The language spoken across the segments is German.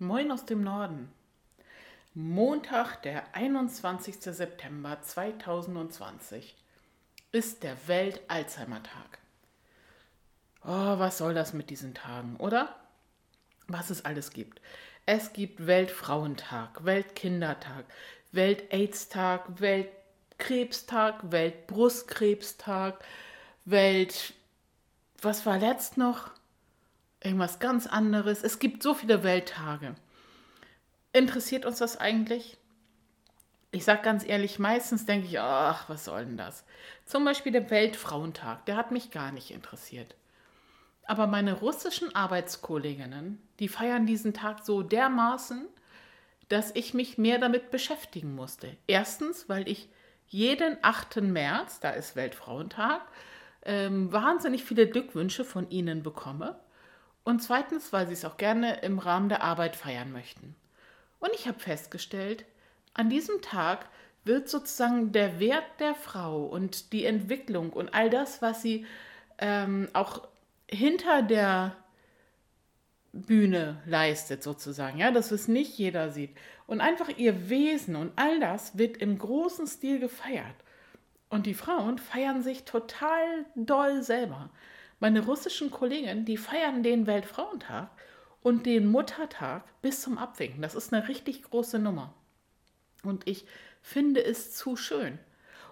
Moin aus dem Norden. Montag, der 21. September 2020 ist der Welt-Alzheimer-Tag. Oh, was soll das mit diesen Tagen, oder? Was es alles gibt. Es gibt Weltfrauentag, Weltkindertag, Welt-Aids-Tag, Weltkrebstag, Weltbrustkrebstag, Welt. Was war letzt noch? Irgendwas ganz anderes. Es gibt so viele Welttage. Interessiert uns das eigentlich? Ich sage ganz ehrlich, meistens denke ich, ach, was soll denn das? Zum Beispiel der Weltfrauentag, der hat mich gar nicht interessiert. Aber meine russischen Arbeitskolleginnen, die feiern diesen Tag so dermaßen, dass ich mich mehr damit beschäftigen musste. Erstens, weil ich jeden 8. März, da ist Weltfrauentag, ähm, wahnsinnig viele Glückwünsche von ihnen bekomme. Und zweitens, weil sie es auch gerne im Rahmen der Arbeit feiern möchten. Und ich habe festgestellt, an diesem Tag wird sozusagen der Wert der Frau und die Entwicklung und all das, was sie ähm, auch hinter der Bühne leistet, sozusagen, ja, dass es nicht jeder sieht. Und einfach ihr Wesen und all das wird im großen Stil gefeiert. Und die Frauen feiern sich total doll selber. Meine russischen Kollegen, die feiern den Weltfrauentag und den Muttertag bis zum Abwinken. Das ist eine richtig große Nummer. Und ich finde es zu schön.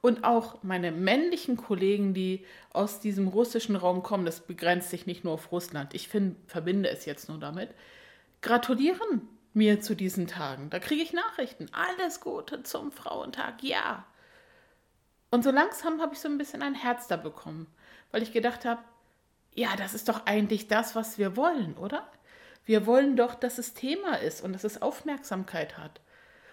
Und auch meine männlichen Kollegen, die aus diesem russischen Raum kommen, das begrenzt sich nicht nur auf Russland, ich find, verbinde es jetzt nur damit, gratulieren mir zu diesen Tagen. Da kriege ich Nachrichten. Alles Gute zum Frauentag, ja. Und so langsam habe ich so ein bisschen ein Herz da bekommen, weil ich gedacht habe, ja, das ist doch eigentlich das, was wir wollen, oder? Wir wollen doch, dass es Thema ist und dass es Aufmerksamkeit hat.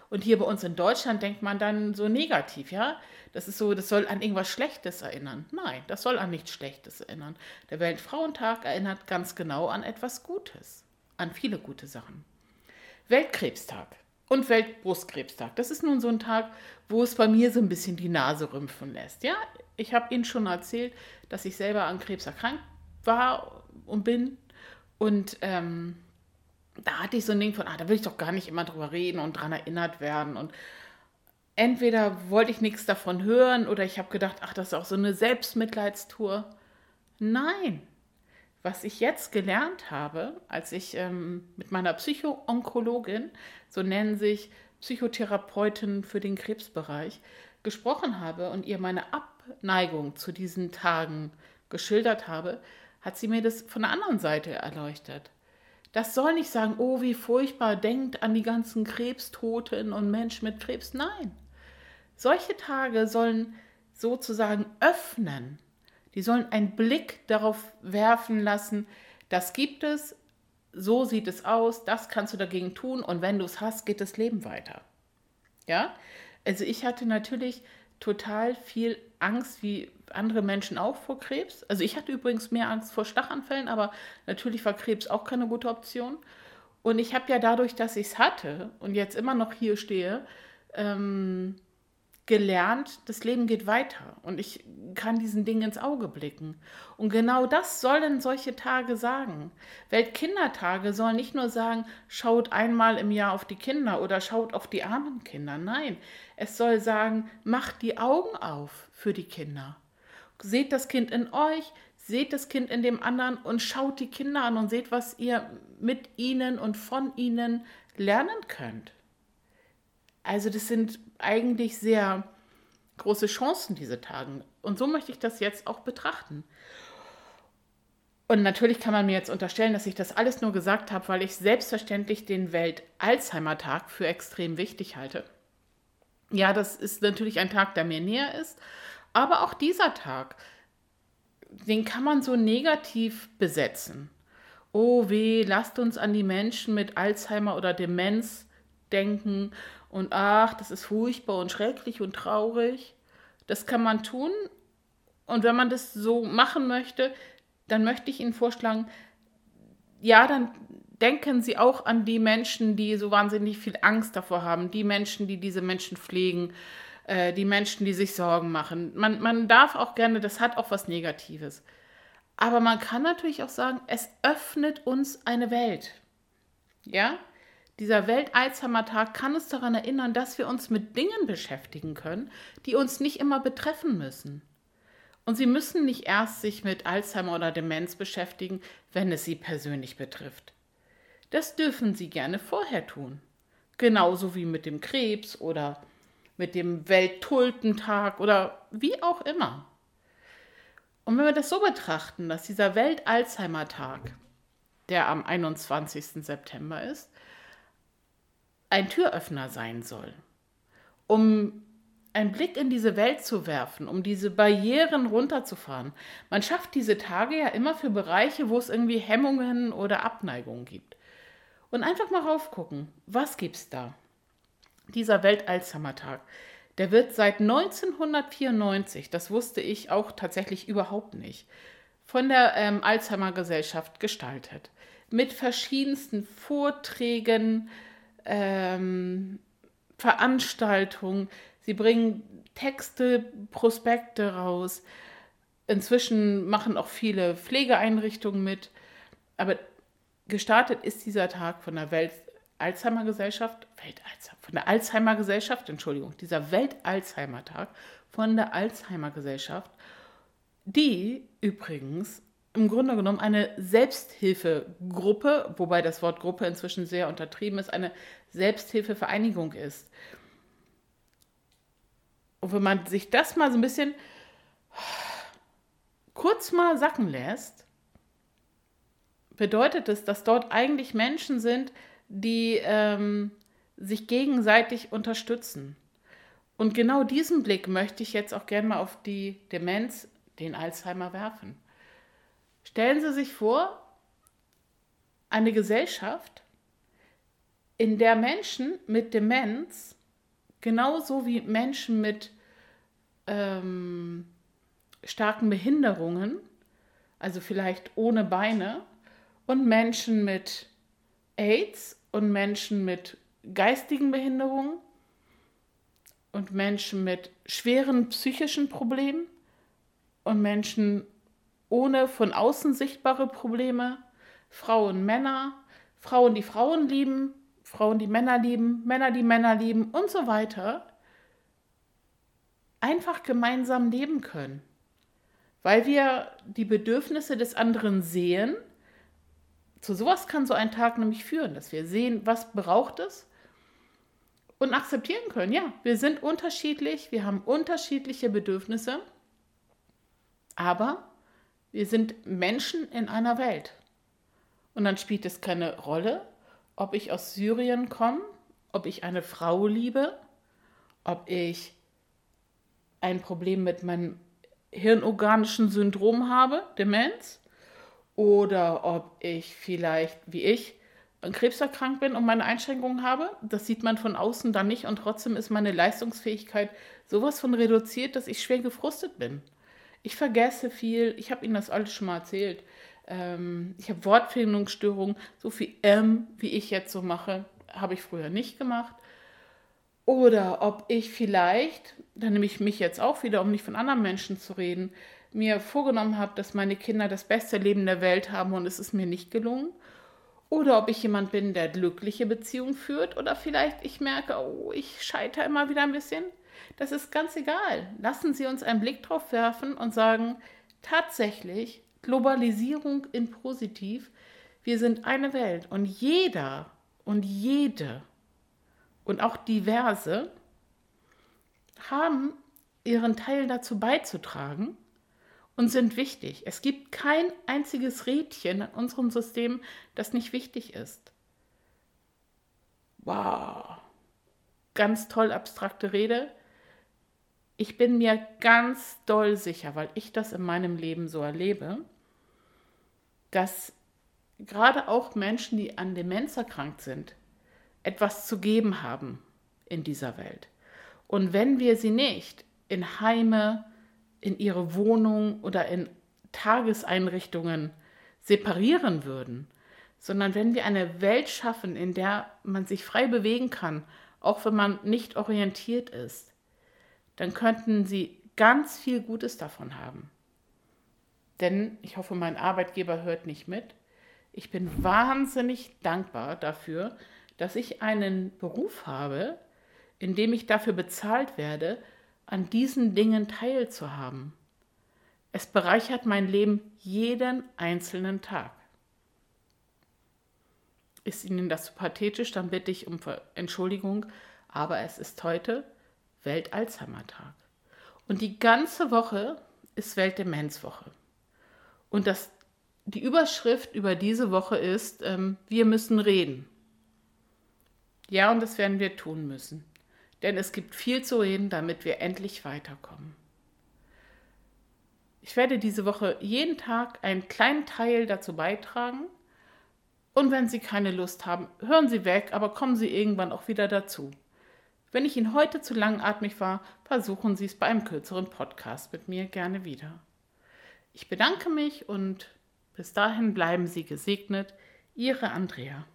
Und hier bei uns in Deutschland denkt man dann so negativ, ja? Das ist so, das soll an irgendwas Schlechtes erinnern. Nein, das soll an nichts Schlechtes erinnern. Der Weltfrauentag erinnert ganz genau an etwas Gutes, an viele gute Sachen. Weltkrebstag und Weltbrustkrebstag. Das ist nun so ein Tag, wo es bei mir so ein bisschen die Nase rümpfen lässt. Ja, ich habe Ihnen schon erzählt, dass ich selber an Krebs erkrankt war und bin. Und ähm, da hatte ich so ein Ding von, ah, da will ich doch gar nicht immer drüber reden und dran erinnert werden. Und entweder wollte ich nichts davon hören oder ich habe gedacht, ach, das ist auch so eine Selbstmitleidstour. Nein. Was ich jetzt gelernt habe, als ich ähm, mit meiner Psychoonkologin, so nennen sich Psychotherapeuten für den Krebsbereich, gesprochen habe und ihr meine Abneigung zu diesen Tagen geschildert habe, hat sie mir das von der anderen Seite erleuchtet. Das soll nicht sagen, oh, wie furchtbar, denkt an die ganzen Krebstoten und Menschen mit Krebs. Nein. Solche Tage sollen sozusagen öffnen. Die sollen einen Blick darauf werfen lassen, das gibt es, so sieht es aus, das kannst du dagegen tun und wenn du es hast, geht das Leben weiter. Ja? Also ich hatte natürlich total viel Angst, wie andere Menschen auch vor Krebs. Also ich hatte übrigens mehr Angst vor Stachanfällen, aber natürlich war Krebs auch keine gute Option. Und ich habe ja dadurch, dass ich es hatte und jetzt immer noch hier stehe, ähm, gelernt, das Leben geht weiter und ich kann diesen Dingen ins Auge blicken. Und genau das sollen solche Tage sagen. Weltkindertage sollen nicht nur sagen, schaut einmal im Jahr auf die Kinder oder schaut auf die armen Kinder. Nein, es soll sagen, macht die Augen auf für die Kinder. Seht das Kind in euch, seht das Kind in dem anderen und schaut die Kinder an und seht, was ihr mit ihnen und von ihnen lernen könnt. Also das sind eigentlich sehr große Chancen, diese Tagen. Und so möchte ich das jetzt auch betrachten. Und natürlich kann man mir jetzt unterstellen, dass ich das alles nur gesagt habe, weil ich selbstverständlich den Welt-Alzheimer-Tag für extrem wichtig halte. Ja, das ist natürlich ein Tag, der mir näher ist, aber auch dieser Tag, den kann man so negativ besetzen. Oh weh, lasst uns an die Menschen mit Alzheimer oder Demenz denken und ach, das ist furchtbar und schrecklich und traurig. Das kann man tun. Und wenn man das so machen möchte, dann möchte ich Ihnen vorschlagen, ja, dann denken Sie auch an die Menschen, die so wahnsinnig viel Angst davor haben, die Menschen, die diese Menschen pflegen, äh, die Menschen, die sich Sorgen machen. Man, man darf auch gerne, das hat auch was Negatives. Aber man kann natürlich auch sagen, es öffnet uns eine Welt. Ja? Dieser Welt-Alzheimer-Tag kann uns daran erinnern, dass wir uns mit Dingen beschäftigen können, die uns nicht immer betreffen müssen. Und Sie müssen nicht erst sich mit Alzheimer oder Demenz beschäftigen, wenn es Sie persönlich betrifft. Das dürfen Sie gerne vorher tun. Genauso wie mit dem Krebs oder mit dem Welttulpentag oder wie auch immer. Und wenn wir das so betrachten, dass dieser Welt-Alzheimer-Tag, der am 21. September ist, ein Türöffner sein soll, um einen Blick in diese Welt zu werfen, um diese Barrieren runterzufahren. Man schafft diese Tage ja immer für Bereiche, wo es irgendwie Hemmungen oder Abneigungen gibt. Und einfach mal raufgucken, was gibt's da? Dieser Welt-Alzheimer-Tag, der wird seit 1994, das wusste ich auch tatsächlich überhaupt nicht, von der ähm, Alzheimer-Gesellschaft gestaltet. Mit verschiedensten Vorträgen, ähm, Veranstaltungen. Sie bringen Texte, Prospekte raus. Inzwischen machen auch viele Pflegeeinrichtungen mit. Aber gestartet ist dieser Tag von der Welt Alzheimer Gesellschaft, Welt von der Alzheimer Gesellschaft, Entschuldigung, dieser Welt Alzheimer Tag von der Alzheimer Gesellschaft, die übrigens im Grunde genommen eine Selbsthilfegruppe, wobei das Wort Gruppe inzwischen sehr untertrieben ist, eine Selbsthilfevereinigung ist. Und wenn man sich das mal so ein bisschen kurz mal sacken lässt, bedeutet es, dass dort eigentlich Menschen sind, die ähm, sich gegenseitig unterstützen. Und genau diesen Blick möchte ich jetzt auch gerne mal auf die Demenz, den Alzheimer werfen. Stellen Sie sich vor, eine Gesellschaft, in der Menschen mit Demenz genauso wie Menschen mit ähm, starken Behinderungen, also vielleicht ohne Beine, und Menschen mit AIDS und Menschen mit geistigen Behinderungen und Menschen mit schweren psychischen Problemen und Menschen ohne von außen sichtbare Probleme, Frauen, Männer, Frauen, die Frauen lieben, Frauen, die Männer lieben, Männer, die Männer lieben und so weiter, einfach gemeinsam leben können. Weil wir die Bedürfnisse des anderen sehen. Zu sowas kann so ein Tag nämlich führen, dass wir sehen, was braucht es und akzeptieren können. Ja, wir sind unterschiedlich, wir haben unterschiedliche Bedürfnisse, aber wir sind Menschen in einer Welt. Und dann spielt es keine Rolle, ob ich aus Syrien komme, ob ich eine Frau liebe, ob ich ein Problem mit meinem hirnorganischen Syndrom habe, Demenz, oder ob ich vielleicht, wie ich, an Krebs erkrankt bin und meine Einschränkungen habe. Das sieht man von außen dann nicht und trotzdem ist meine Leistungsfähigkeit sowas von reduziert, dass ich schwer gefrustet bin. Ich vergesse viel, ich habe Ihnen das alles schon mal erzählt. Ähm, ich habe Wortfindungsstörungen, so viel M, wie ich jetzt so mache, habe ich früher nicht gemacht. Oder ob ich vielleicht, dann nehme ich mich jetzt auch wieder, um nicht von anderen Menschen zu reden, mir vorgenommen habe, dass meine Kinder das beste Leben der Welt haben und es ist mir nicht gelungen. Oder ob ich jemand bin, der glückliche Beziehungen führt. Oder vielleicht ich merke, oh, ich scheitere immer wieder ein bisschen. Das ist ganz egal. Lassen Sie uns einen Blick drauf werfen und sagen, tatsächlich, Globalisierung in positiv, wir sind eine Welt und jeder und jede und auch diverse haben ihren Teil dazu beizutragen und sind wichtig. Es gibt kein einziges Rädchen in unserem System, das nicht wichtig ist. Wow. Ganz toll abstrakte Rede. Ich bin mir ganz doll sicher, weil ich das in meinem Leben so erlebe, dass gerade auch Menschen, die an Demenz erkrankt sind, etwas zu geben haben in dieser Welt. Und wenn wir sie nicht in Heime, in ihre Wohnung oder in Tageseinrichtungen separieren würden, sondern wenn wir eine Welt schaffen, in der man sich frei bewegen kann, auch wenn man nicht orientiert ist, dann könnten sie ganz viel Gutes davon haben. Denn ich hoffe, mein Arbeitgeber hört nicht mit. Ich bin wahnsinnig dankbar dafür, dass ich einen Beruf habe, in dem ich dafür bezahlt werde, an diesen Dingen teilzuhaben. Es bereichert mein Leben jeden einzelnen Tag. Ist Ihnen das zu pathetisch, dann bitte ich um Entschuldigung, aber es ist heute Welt-Alzheimer-Tag. Und die ganze Woche ist Weltdemenzwoche. Und das, die Überschrift über diese Woche ist, ähm, wir müssen reden. Ja, und das werden wir tun müssen. Denn es gibt viel zu reden, damit wir endlich weiterkommen. Ich werde diese Woche jeden Tag einen kleinen Teil dazu beitragen, und wenn Sie keine Lust haben, hören Sie weg, aber kommen Sie irgendwann auch wieder dazu. Wenn ich Ihnen heute zu langatmig war, versuchen Sie es bei einem kürzeren Podcast mit mir gerne wieder. Ich bedanke mich und bis dahin bleiben Sie gesegnet. Ihre Andrea.